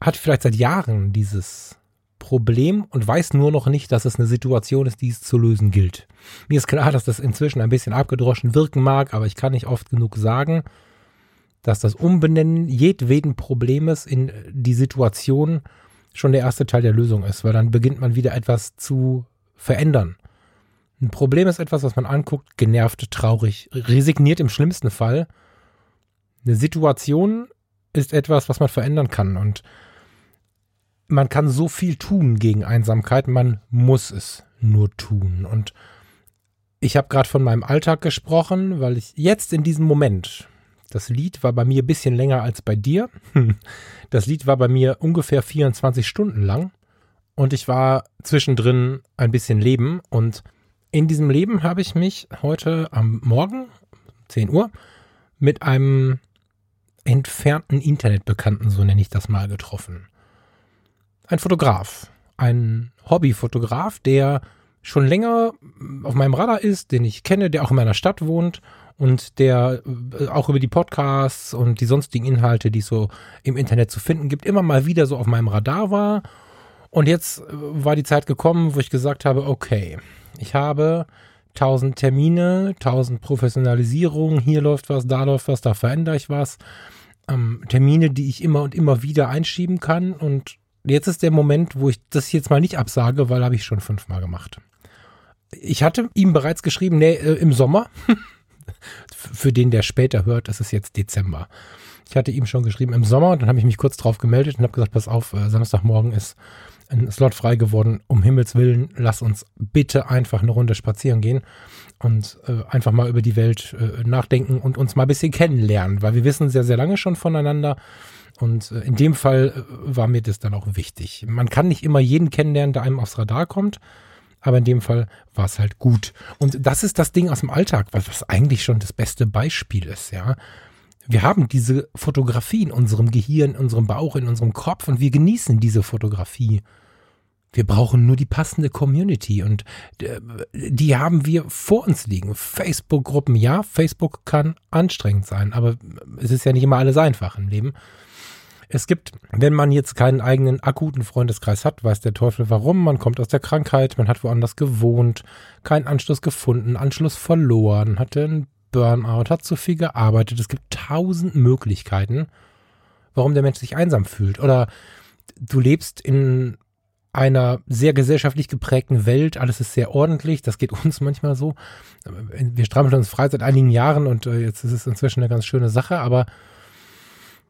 [SPEAKER 1] hat vielleicht seit Jahren dieses Problem und weiß nur noch nicht, dass es eine Situation ist, die es zu lösen gilt. Mir ist klar, dass das inzwischen ein bisschen abgedroschen wirken mag, aber ich kann nicht oft genug sagen, dass das Umbenennen jedweden Problems in die Situation schon der erste Teil der Lösung ist, weil dann beginnt man wieder etwas zu verändern. Ein Problem ist etwas, was man anguckt, genervt, traurig, resigniert im schlimmsten Fall. Eine Situation ist etwas, was man verändern kann und man kann so viel tun gegen Einsamkeit, man muss es nur tun. Und ich habe gerade von meinem Alltag gesprochen, weil ich jetzt in diesem Moment, das Lied war bei mir ein bisschen länger als bei dir. Das Lied war bei mir ungefähr 24 Stunden lang und ich war zwischendrin ein bisschen leben und in diesem Leben habe ich mich heute am Morgen, 10 Uhr, mit einem entfernten Internetbekannten, so nenne ich das mal, getroffen. Ein Fotograf, ein Hobbyfotograf, der schon länger auf meinem Radar ist, den ich kenne, der auch in meiner Stadt wohnt und der äh, auch über die Podcasts und die sonstigen Inhalte, die es so im Internet zu finden gibt, immer mal wieder so auf meinem Radar war. Und jetzt äh, war die Zeit gekommen, wo ich gesagt habe, okay, ich habe tausend Termine, tausend Professionalisierungen, hier läuft was, da läuft was, da verändere ich was. Ähm, Termine, die ich immer und immer wieder einschieben kann. Und jetzt ist der Moment, wo ich das jetzt mal nicht absage, weil habe ich schon fünfmal gemacht. Ich hatte ihm bereits geschrieben, nee, äh, im Sommer. Für den, der später hört, ist es jetzt Dezember. Ich hatte ihm schon geschrieben im Sommer, dann habe ich mich kurz drauf gemeldet und habe gesagt, pass auf, äh, Samstagmorgen ist ein Slot frei geworden. Um Himmels Willen, lass uns bitte einfach eine Runde spazieren gehen und äh, einfach mal über die Welt äh, nachdenken und uns mal ein bisschen kennenlernen, weil wir wissen sehr, sehr lange schon voneinander. Und äh, in dem Fall äh, war mir das dann auch wichtig. Man kann nicht immer jeden kennenlernen, der einem aufs Radar kommt, aber in dem Fall war es halt gut. Und das ist das Ding aus dem Alltag, was, eigentlich schon das beste Beispiel ist, ja. Wir haben diese Fotografie in unserem Gehirn, in unserem Bauch, in unserem Kopf und wir genießen diese Fotografie. Wir brauchen nur die passende Community und äh, die haben wir vor uns liegen. Facebook-Gruppen, ja, Facebook kann anstrengend sein, aber es ist ja nicht immer alles einfach im Leben. Es gibt, wenn man jetzt keinen eigenen akuten Freundeskreis hat, weiß der Teufel warum, man kommt aus der Krankheit, man hat woanders gewohnt, keinen Anschluss gefunden, Anschluss verloren, hatte einen Burnout, hat zu viel gearbeitet. Es gibt tausend Möglichkeiten, warum der Mensch sich einsam fühlt. Oder du lebst in einer sehr gesellschaftlich geprägten Welt. Alles ist sehr ordentlich. Das geht uns manchmal so. Wir strampeln uns frei seit einigen Jahren und äh, jetzt ist es inzwischen eine ganz schöne Sache, aber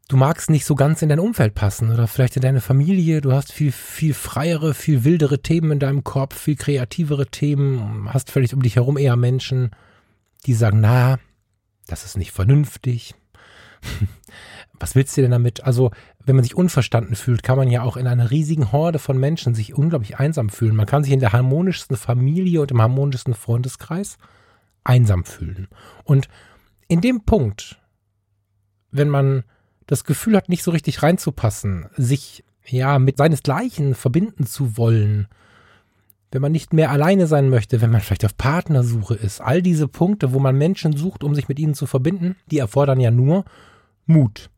[SPEAKER 1] du magst nicht so ganz in dein Umfeld passen oder vielleicht in deine Familie. Du hast viel, viel freiere, viel wildere Themen in deinem Kopf, viel kreativere Themen, hast völlig um dich herum eher Menschen, die sagen, na, das ist nicht vernünftig. Was willst du denn damit? Also wenn man sich unverstanden fühlt, kann man ja auch in einer riesigen Horde von Menschen sich unglaublich einsam fühlen. Man kann sich in der harmonischsten Familie und im harmonischsten Freundeskreis einsam fühlen. Und in dem Punkt, wenn man das Gefühl hat, nicht so richtig reinzupassen, sich ja mit seinesgleichen verbinden zu wollen, wenn man nicht mehr alleine sein möchte, wenn man vielleicht auf Partnersuche ist, all diese Punkte, wo man Menschen sucht, um sich mit ihnen zu verbinden, die erfordern ja nur Mut.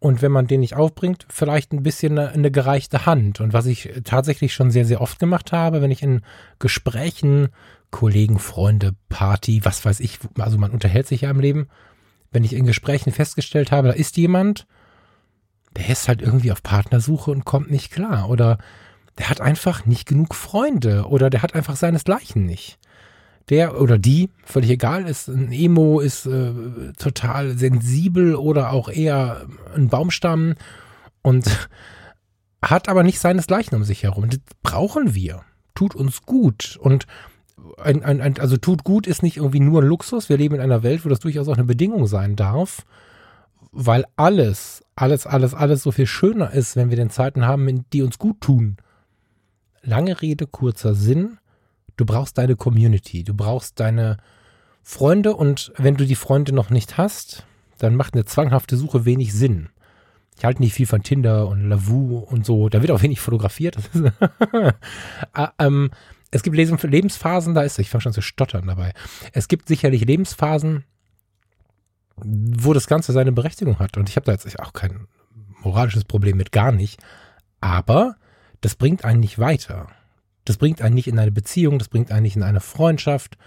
[SPEAKER 1] Und wenn man den nicht aufbringt, vielleicht ein bisschen eine, eine, gereichte Hand. Und was ich tatsächlich schon sehr, sehr oft gemacht habe, wenn ich in Gesprächen, Kollegen, Freunde, Party, was weiß ich, also man unterhält sich ja im Leben, wenn ich in Gesprächen festgestellt habe, da ist jemand, der ist halt irgendwie auf Partnersuche und kommt nicht klar. Oder der hat einfach nicht genug Freunde. Oder der hat einfach seinesgleichen nicht der oder die, völlig egal, ist ein Emo, ist äh, total sensibel oder auch eher ein Baumstamm und hat aber nicht seinesgleichen um sich herum. Das brauchen wir. Tut uns gut. Und ein, ein, ein, also tut gut ist nicht irgendwie nur ein Luxus. Wir leben in einer Welt, wo das durchaus auch eine Bedingung sein darf, weil alles, alles, alles, alles so viel schöner ist, wenn wir den Zeiten haben, die uns gut tun. Lange Rede, kurzer Sinn. Du brauchst deine Community, du brauchst deine Freunde und wenn du die Freunde noch nicht hast, dann macht eine zwanghafte Suche wenig Sinn. Ich halte nicht viel von Tinder und Lavu und so. Da wird auch wenig fotografiert. Ah, ähm, es gibt Lebensphasen, da ist, ich fange schon zu stottern dabei. Es gibt sicherlich Lebensphasen, wo das Ganze seine Berechtigung hat. Und ich habe da jetzt auch kein moralisches Problem mit, gar nicht. Aber das bringt einen nicht weiter. Das bringt einen nicht in eine Beziehung, das bringt einen nicht in eine Freundschaft.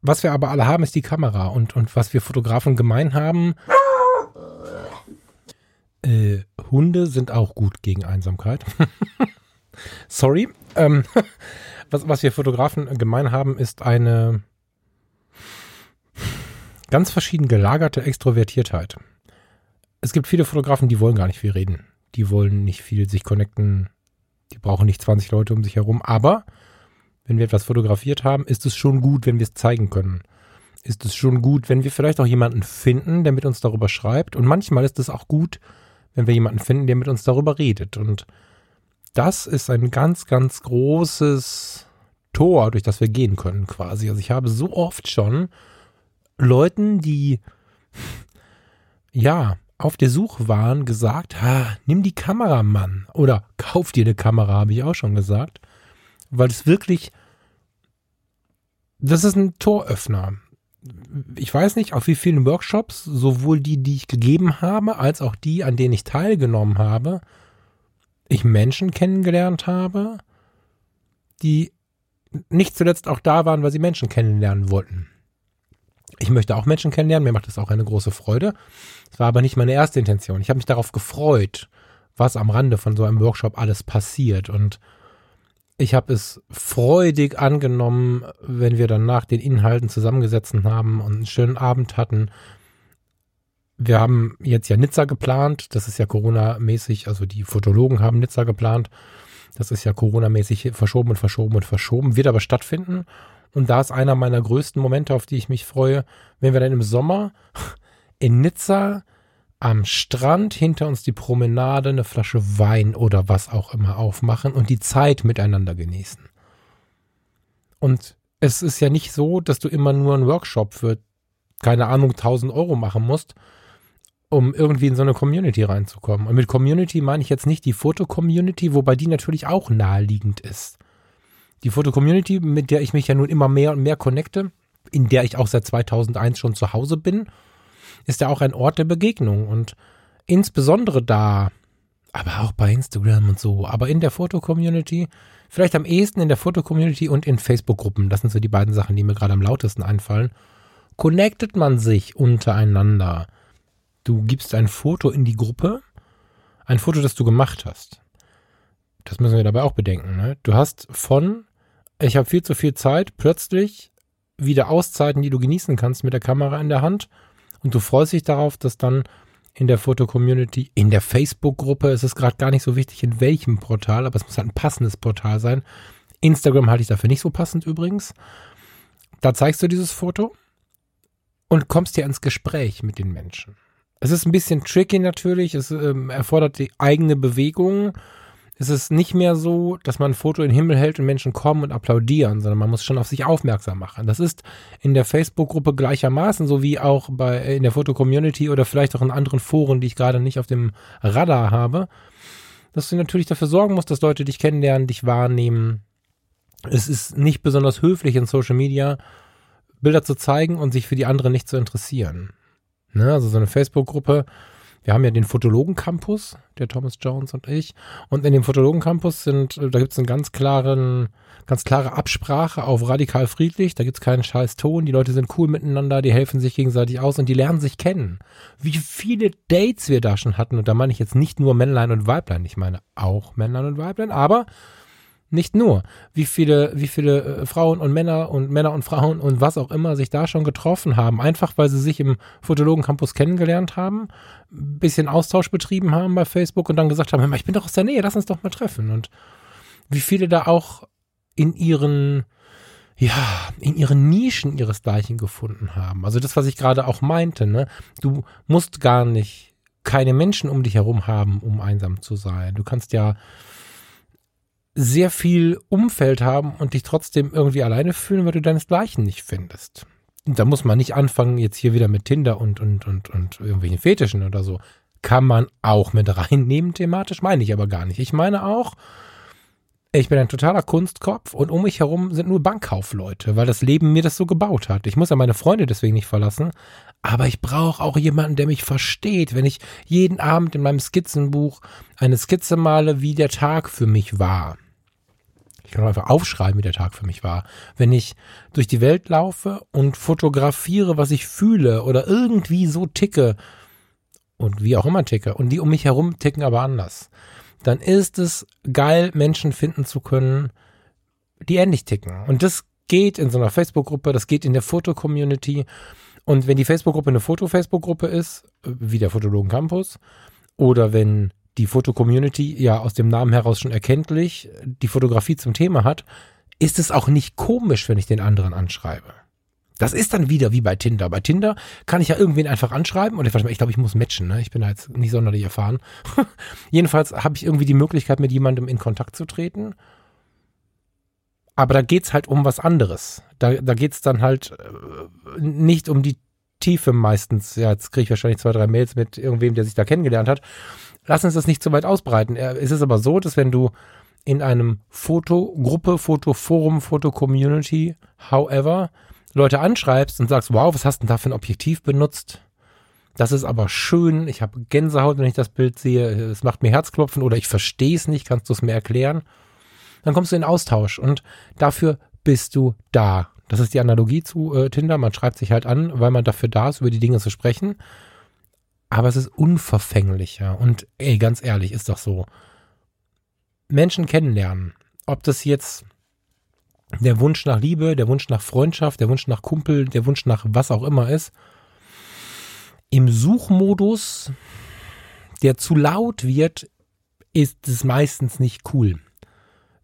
[SPEAKER 1] Was wir aber alle haben, ist die Kamera. Und, und was wir Fotografen gemein haben, äh, Hunde sind auch gut gegen Einsamkeit. Sorry. Ähm, was, was wir Fotografen gemein haben, ist eine ganz verschieden gelagerte Extrovertiertheit. Es gibt viele Fotografen, die wollen gar nicht viel reden. Die wollen nicht viel sich connecten. Die brauchen nicht 20 Leute um sich herum. Aber wenn wir etwas fotografiert haben, ist es schon gut, wenn wir es zeigen können. Ist es schon gut, wenn wir vielleicht auch jemanden finden, der mit uns darüber schreibt. Und manchmal ist es auch gut, wenn wir jemanden finden, der mit uns darüber redet. Und das ist ein ganz, ganz großes Tor, durch das wir gehen können quasi. Also ich habe so oft schon Leuten, die ja auf der Suche waren, gesagt, ha, nimm die Kamera, Mann. Oder kauf dir eine Kamera, habe ich auch schon gesagt. Weil es wirklich, das ist ein Toröffner. Ich weiß nicht, auf wie vielen Workshops, sowohl die, die ich gegeben habe, als auch die, an denen ich teilgenommen habe, ich Menschen kennengelernt habe, die nicht zuletzt auch da waren, weil sie Menschen kennenlernen wollten. Ich möchte auch Menschen kennenlernen, mir macht das auch eine große Freude. Das war aber nicht meine erste Intention. Ich habe mich darauf gefreut, was am Rande von so einem Workshop alles passiert. Und ich habe es freudig angenommen, wenn wir dann nach den Inhalten zusammengesetzt haben und einen schönen Abend hatten. Wir haben jetzt ja Nizza geplant. Das ist ja Corona-mäßig, also die Fotologen haben Nizza geplant. Das ist ja Corona-mäßig verschoben und verschoben und verschoben, wird aber stattfinden. Und da ist einer meiner größten Momente, auf die ich mich freue, wenn wir dann im Sommer in Nizza am Strand hinter uns die Promenade, eine Flasche Wein oder was auch immer aufmachen und die Zeit miteinander genießen. Und es ist ja nicht so, dass du immer nur einen Workshop für, keine Ahnung, 1000 Euro machen musst, um irgendwie in so eine Community reinzukommen. Und mit Community meine ich jetzt nicht die Foto-Community, wobei die natürlich auch naheliegend ist. Die Foto-Community, mit der ich mich ja nun immer mehr und mehr connecte, in der ich auch seit 2001 schon zu Hause bin, ist ja auch ein Ort der Begegnung. Und insbesondere da, aber auch bei Instagram und so, aber in der Foto-Community, vielleicht am ehesten in der Foto-Community und in Facebook-Gruppen, das sind so die beiden Sachen, die mir gerade am lautesten einfallen, connectet man sich untereinander. Du gibst ein Foto in die Gruppe, ein Foto, das du gemacht hast. Das müssen wir dabei auch bedenken. Ne? Du hast von, ich habe viel zu viel Zeit, plötzlich wieder Auszeiten, die du genießen kannst mit der Kamera in der Hand und du freust dich darauf, dass dann in der Foto-Community, in der Facebook-Gruppe, es ist gerade gar nicht so wichtig, in welchem Portal, aber es muss halt ein passendes Portal sein. Instagram halte ich dafür nicht so passend übrigens. Da zeigst du dieses Foto und kommst ja ins Gespräch mit den Menschen. Es ist ein bisschen tricky natürlich, es ähm, erfordert die eigene Bewegung ist es nicht mehr so, dass man ein Foto in den Himmel hält und Menschen kommen und applaudieren, sondern man muss schon auf sich aufmerksam machen. Das ist in der Facebook-Gruppe gleichermaßen, so wie auch bei, äh, in der Foto-Community oder vielleicht auch in anderen Foren, die ich gerade nicht auf dem Radar habe, dass du natürlich dafür sorgen musst, dass Leute dich kennenlernen, dich wahrnehmen. Es ist nicht besonders höflich in Social Media, Bilder zu zeigen und sich für die anderen nicht zu interessieren. Ne? Also so eine Facebook-Gruppe, wir haben ja den Fotologen-Campus, der Thomas Jones und ich. Und in dem Fotologen-Campus sind, da gibt es einen ganz klaren, ganz klare Absprache auf radikal friedlich. Da gibt es keinen scheiß Ton. Die Leute sind cool miteinander, die helfen sich gegenseitig aus und die lernen sich kennen. Wie viele Dates wir da schon hatten. Und da meine ich jetzt nicht nur Männlein und Weiblein. Ich meine auch Männlein und Weiblein, aber nicht nur, wie viele, wie viele äh, Frauen und Männer und Männer und Frauen und was auch immer sich da schon getroffen haben, einfach weil sie sich im Fotologen Campus kennengelernt haben, ein bisschen Austausch betrieben haben bei Facebook und dann gesagt haben, ich bin doch aus der Nähe, lass uns doch mal treffen. Und wie viele da auch in ihren, ja, in ihren Nischen ihresgleichen gefunden haben. Also das, was ich gerade auch meinte, ne? Du musst gar nicht keine Menschen um dich herum haben, um einsam zu sein. Du kannst ja sehr viel Umfeld haben und dich trotzdem irgendwie alleine fühlen, weil du deinesgleichen nicht findest. Und da muss man nicht anfangen, jetzt hier wieder mit Tinder und, und, und, und irgendwelchen Fetischen oder so. Kann man auch mit reinnehmen, thematisch, meine ich aber gar nicht. Ich meine auch, ich bin ein totaler Kunstkopf und um mich herum sind nur Bankkaufleute, weil das Leben mir das so gebaut hat. Ich muss ja meine Freunde deswegen nicht verlassen, aber ich brauche auch jemanden, der mich versteht, wenn ich jeden Abend in meinem Skizzenbuch eine Skizze male, wie der Tag für mich war. Ich kann einfach aufschreiben, wie der Tag für mich war. Wenn ich durch die Welt laufe und fotografiere, was ich fühle oder irgendwie so ticke und wie auch immer ticke und die um mich herum ticken aber anders dann ist es geil, Menschen finden zu können, die ähnlich ticken. Und das geht in so einer Facebook-Gruppe, das geht in der Foto-Community. Und wenn die Facebook-Gruppe eine Foto-Facebook-Gruppe ist, wie der Fotologen Campus, oder wenn die Foto-Community ja aus dem Namen heraus schon erkenntlich die Fotografie zum Thema hat, ist es auch nicht komisch, wenn ich den anderen anschreibe. Das ist dann wieder wie bei Tinder. Bei Tinder kann ich ja irgendwen einfach anschreiben und ich, ich glaube, ich muss matchen. Ne? Ich bin da jetzt nicht sonderlich erfahren. Jedenfalls habe ich irgendwie die Möglichkeit, mit jemandem in Kontakt zu treten. Aber da geht's halt um was anderes. Da, da geht's dann halt äh, nicht um die Tiefe meistens. Ja, jetzt kriege ich wahrscheinlich zwei, drei Mails mit irgendwem, der sich da kennengelernt hat. Lass uns das nicht zu weit ausbreiten. Es ist aber so, dass wenn du in einem Fotogruppe, Fotoforum, Fotocommunity, however, Leute anschreibst und sagst, wow, was hast du denn da für ein Objektiv benutzt? Das ist aber schön. Ich habe Gänsehaut, wenn ich das Bild sehe. Es macht mir Herzklopfen oder ich verstehe es nicht. Kannst du es mir erklären? Dann kommst du in Austausch und dafür bist du da. Das ist die Analogie zu äh, Tinder. Man schreibt sich halt an, weil man dafür da ist, über die Dinge zu sprechen. Aber es ist unverfänglicher. Und ey, ganz ehrlich, ist doch so. Menschen kennenlernen. Ob das jetzt der Wunsch nach Liebe, der Wunsch nach Freundschaft, der Wunsch nach Kumpel, der Wunsch nach was auch immer ist, im Suchmodus, der zu laut wird, ist es meistens nicht cool.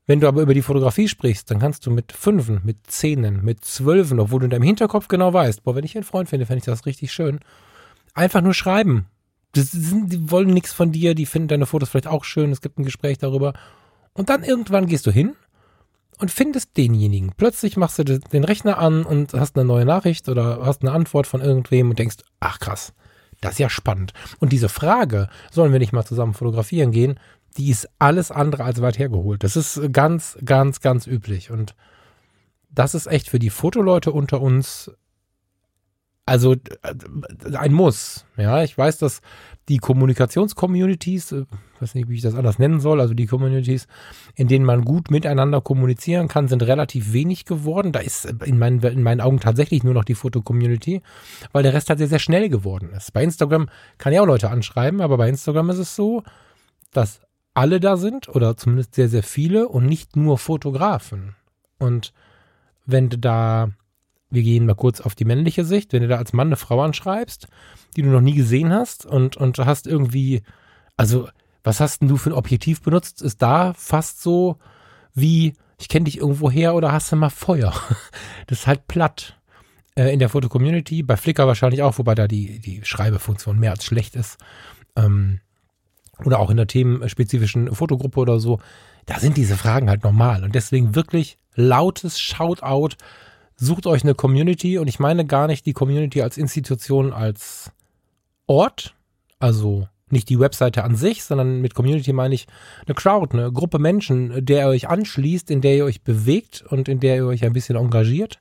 [SPEAKER 1] Wenn du aber über die Fotografie sprichst, dann kannst du mit Fünfen, mit Zehnen, mit Zwölfen, obwohl du in deinem Hinterkopf genau weißt, boah, wenn ich einen Freund finde, fände ich das richtig schön, einfach nur schreiben. Sind, die wollen nichts von dir, die finden deine Fotos vielleicht auch schön, es gibt ein Gespräch darüber. Und dann irgendwann gehst du hin und findest denjenigen. Plötzlich machst du den Rechner an und hast eine neue Nachricht oder hast eine Antwort von irgendwem und denkst, ach krass, das ist ja spannend. Und diese Frage, sollen wir nicht mal zusammen fotografieren gehen, die ist alles andere als weit hergeholt. Das ist ganz, ganz, ganz üblich. Und das ist echt für die Fotoleute unter uns also äh, ein Muss. Ja, ich weiß, dass die Kommunikationscommunities, äh, weiß nicht, wie ich das anders nennen soll, also die Communities, in denen man gut miteinander kommunizieren kann, sind relativ wenig geworden. Da ist in meinen, in meinen Augen tatsächlich nur noch die Foto-Community, weil der Rest halt sehr, sehr schnell geworden ist. Bei Instagram kann ich auch Leute anschreiben, aber bei Instagram ist es so, dass alle da sind oder zumindest sehr, sehr viele und nicht nur Fotografen. Und wenn du da wir gehen mal kurz auf die männliche Sicht, wenn du da als Mann eine Frau anschreibst, die du noch nie gesehen hast und, und hast irgendwie, also was hast denn du für ein Objektiv benutzt, ist da fast so wie, ich kenne dich irgendwo her oder hast du mal Feuer? Das ist halt platt. Äh, in der Foto-Community, bei Flickr wahrscheinlich auch, wobei da die, die Schreibefunktion mehr als schlecht ist. Ähm, oder auch in der themenspezifischen Fotogruppe oder so, da sind diese Fragen halt normal. Und deswegen wirklich lautes Shoutout sucht euch eine Community und ich meine gar nicht die Community als Institution, als Ort, also nicht die Webseite an sich, sondern mit Community meine ich eine Crowd, eine Gruppe Menschen, der ihr euch anschließt, in der ihr euch bewegt und in der ihr euch ein bisschen engagiert.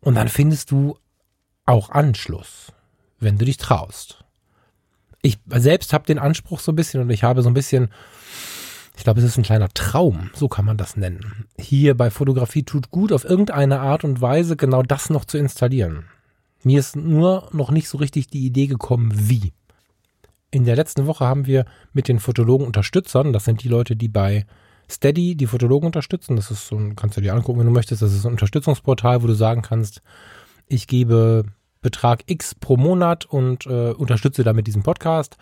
[SPEAKER 1] Und dann findest du auch Anschluss, wenn du dich traust. Ich selbst habe den Anspruch so ein bisschen und ich habe so ein bisschen ich glaube, es ist ein kleiner Traum, so kann man das nennen. Hier bei Fotografie tut gut, auf irgendeine Art und Weise genau das noch zu installieren. Mir ist nur noch nicht so richtig die Idee gekommen, wie. In der letzten Woche haben wir mit den Fotologen-Unterstützern, das sind die Leute, die bei Steady die Fotologen unterstützen, das ist so ein, kannst du dir angucken, wenn du möchtest, das ist ein Unterstützungsportal, wo du sagen kannst, ich gebe Betrag X pro Monat und äh, unterstütze damit diesen Podcast.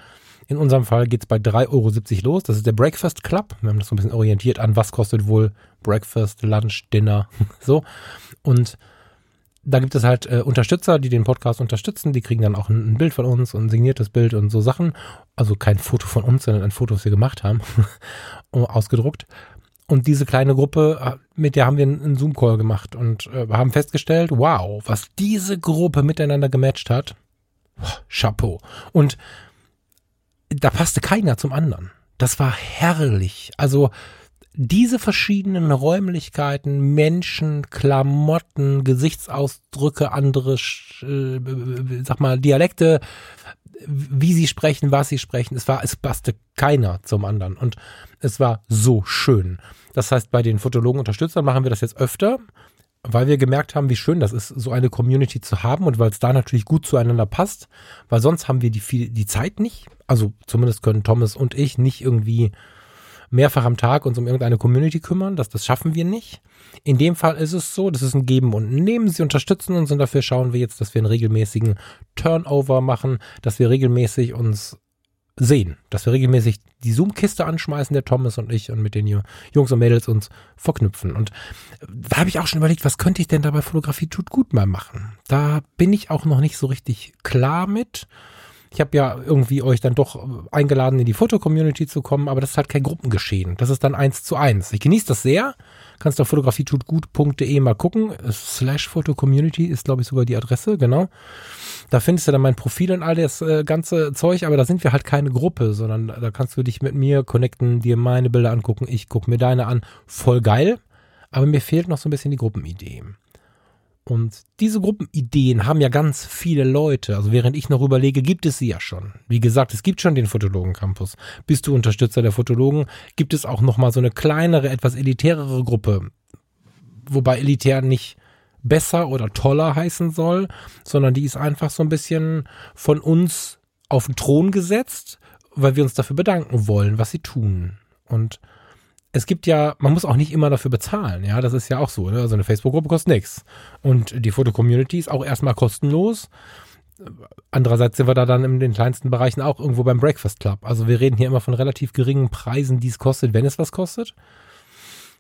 [SPEAKER 1] In unserem Fall geht es bei 3,70 Euro los. Das ist der Breakfast Club. Wir haben das so ein bisschen orientiert an, was kostet wohl Breakfast, Lunch, Dinner, so. Und da gibt es halt äh, Unterstützer, die den Podcast unterstützen. Die kriegen dann auch ein, ein, Bild von uns und ein signiertes Bild und so Sachen. Also kein Foto von uns, sondern ein Foto, das wir gemacht haben, ausgedruckt. Und diese kleine Gruppe, äh, mit der haben wir einen Zoom-Call gemacht und äh, haben festgestellt, wow, was diese Gruppe miteinander gematcht hat. Chapeau. Und da passte keiner zum anderen. Das war herrlich. Also diese verschiedenen Räumlichkeiten, Menschen, Klamotten, Gesichtsausdrücke, andere, äh, sag mal, Dialekte, wie sie sprechen, was sie sprechen, es war, es passte keiner zum anderen und es war so schön. Das heißt, bei den Fotologen-Unterstützern machen wir das jetzt öfter, weil wir gemerkt haben, wie schön das ist, so eine Community zu haben und weil es da natürlich gut zueinander passt, weil sonst haben wir die, viel, die Zeit nicht. Also zumindest können Thomas und ich nicht irgendwie mehrfach am Tag uns um irgendeine Community kümmern. Das, das schaffen wir nicht. In dem Fall ist es so, das ist ein Geben und Nehmen. Sie unterstützen uns und dafür schauen wir jetzt, dass wir einen regelmäßigen Turnover machen, dass wir regelmäßig uns sehen, dass wir regelmäßig die Zoom-Kiste anschmeißen, der Thomas und ich, und mit den Jungs und Mädels uns verknüpfen. Und da habe ich auch schon überlegt, was könnte ich denn dabei Fotografie tut gut mal machen? Da bin ich auch noch nicht so richtig klar mit. Ich habe ja irgendwie euch dann doch eingeladen, in die Foto-Community zu kommen, aber das ist halt kein Gruppengeschehen. Das ist dann eins zu eins. Ich genieße das sehr. Kannst auf fotografietutgut.de mal gucken. Slash Foto-Community ist, glaube ich, sogar die Adresse, genau. Da findest du dann mein Profil und all das äh, ganze Zeug, aber da sind wir halt keine Gruppe, sondern da kannst du dich mit mir connecten, dir meine Bilder angucken, ich gucke mir deine an. Voll geil. Aber mir fehlt noch so ein bisschen die Gruppenidee. Und diese Gruppenideen haben ja ganz viele Leute. Also während ich noch überlege, gibt es sie ja schon. Wie gesagt, es gibt schon den Fotologen Campus. Bist du Unterstützer der Fotologen, gibt es auch noch mal so eine kleinere, etwas elitärere Gruppe. Wobei elitär nicht besser oder toller heißen soll, sondern die ist einfach so ein bisschen von uns auf den Thron gesetzt, weil wir uns dafür bedanken wollen, was sie tun. Und es gibt ja, man muss auch nicht immer dafür bezahlen, ja, das ist ja auch so, ne? Also eine Facebook-Gruppe kostet nichts. Und die Foto-Community ist auch erstmal kostenlos. Andererseits sind wir da dann in den kleinsten Bereichen auch irgendwo beim Breakfast Club. Also wir reden hier immer von relativ geringen Preisen, die es kostet, wenn es was kostet.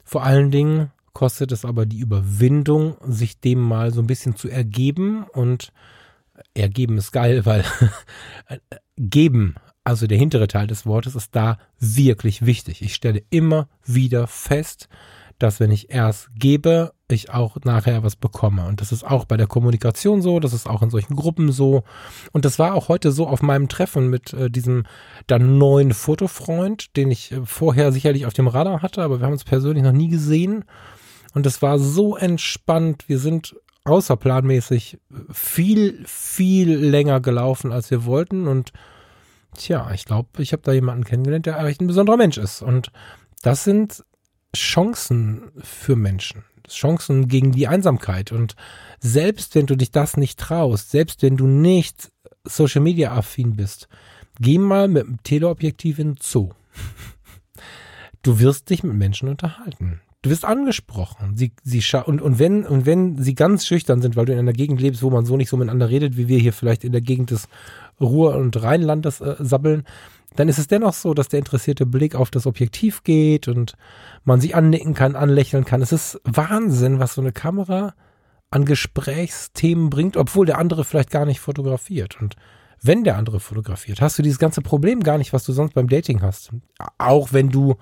[SPEAKER 1] Vor allen Dingen kostet es aber die Überwindung, sich dem mal so ein bisschen zu ergeben und ergeben ist geil, weil geben also der hintere Teil des Wortes, ist da wirklich wichtig. Ich stelle immer wieder fest, dass wenn ich erst gebe, ich auch nachher was bekomme. Und das ist auch bei der Kommunikation so, das ist auch in solchen Gruppen so. Und das war auch heute so auf meinem Treffen mit äh, diesem dann neuen Fotofreund, den ich äh, vorher sicherlich auf dem Radar hatte, aber wir haben uns persönlich noch nie gesehen. Und das war so entspannt. Wir sind außerplanmäßig viel, viel länger gelaufen, als wir wollten. Und Tja, ich glaube, ich habe da jemanden kennengelernt, der echt ein besonderer Mensch ist. Und das sind Chancen für Menschen. Chancen gegen die Einsamkeit. Und selbst wenn du dich das nicht traust, selbst wenn du nicht Social Media affin bist, geh mal mit dem Teleobjektiv in den Zoo. Du wirst dich mit Menschen unterhalten. Du wirst angesprochen. Sie, sie und, und wenn, und wenn sie ganz schüchtern sind, weil du in einer Gegend lebst, wo man so nicht so miteinander redet, wie wir hier vielleicht in der Gegend des Ruhr- und Rheinlandes äh, sabbeln, dann ist es dennoch so, dass der interessierte Blick auf das Objektiv geht und man sich annicken kann, anlächeln kann. Es ist Wahnsinn, was so eine Kamera an Gesprächsthemen bringt, obwohl der andere vielleicht gar nicht fotografiert. Und wenn der andere fotografiert, hast du dieses ganze Problem gar nicht, was du sonst beim Dating hast. Auch wenn du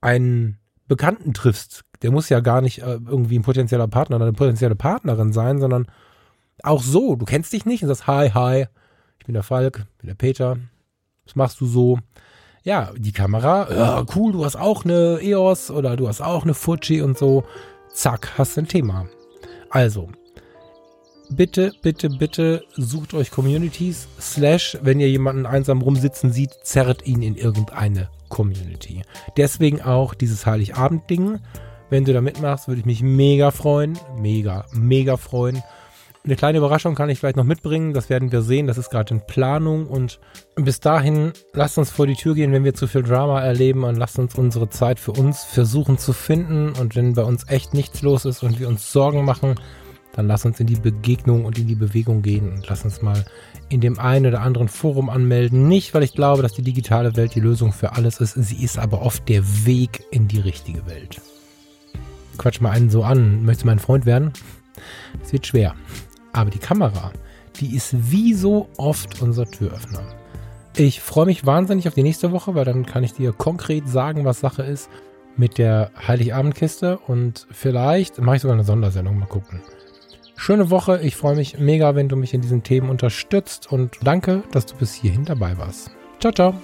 [SPEAKER 1] einen Bekannten triffst, der muss ja gar nicht äh, irgendwie ein potenzieller Partner oder eine potenzielle Partnerin sein, sondern auch so, du kennst dich nicht und sagst, hi, hi, ich bin der Falk, bin der Peter. Was machst du so? Ja, die Kamera, ja, cool, du hast auch eine EOS oder du hast auch eine Fuji und so. Zack, hast ein Thema. Also, bitte, bitte, bitte sucht euch Communities, slash, wenn ihr jemanden einsam rumsitzen sieht, zerrt ihn in irgendeine Community. Deswegen auch dieses Heiligabend-Ding. Wenn du da mitmachst, würde ich mich mega freuen. Mega, mega freuen. Eine kleine Überraschung kann ich vielleicht noch mitbringen. Das werden wir sehen. Das ist gerade in Planung. Und bis dahin, lasst uns vor die Tür gehen, wenn wir zu viel Drama erleben und lasst uns unsere Zeit für uns versuchen zu finden. Und wenn bei uns echt nichts los ist und wir uns Sorgen machen, dann lasst uns in die Begegnung und in die Bewegung gehen und lasst uns mal in dem einen oder anderen Forum anmelden. Nicht, weil ich glaube, dass die digitale Welt die Lösung für alles ist. Sie ist aber oft der Weg in die richtige Welt. Quatsch mal einen so an. Möchtest du mein Freund werden? Es wird schwer. Aber die Kamera, die ist wie so oft unser Türöffner. Ich freue mich wahnsinnig auf die nächste Woche, weil dann kann ich dir konkret sagen, was Sache ist mit der Heiligabendkiste und vielleicht mache ich sogar eine Sondersendung, mal gucken. Schöne Woche, ich freue mich mega, wenn du mich in diesen Themen unterstützt und danke, dass du bis hierhin dabei warst. Ciao, ciao.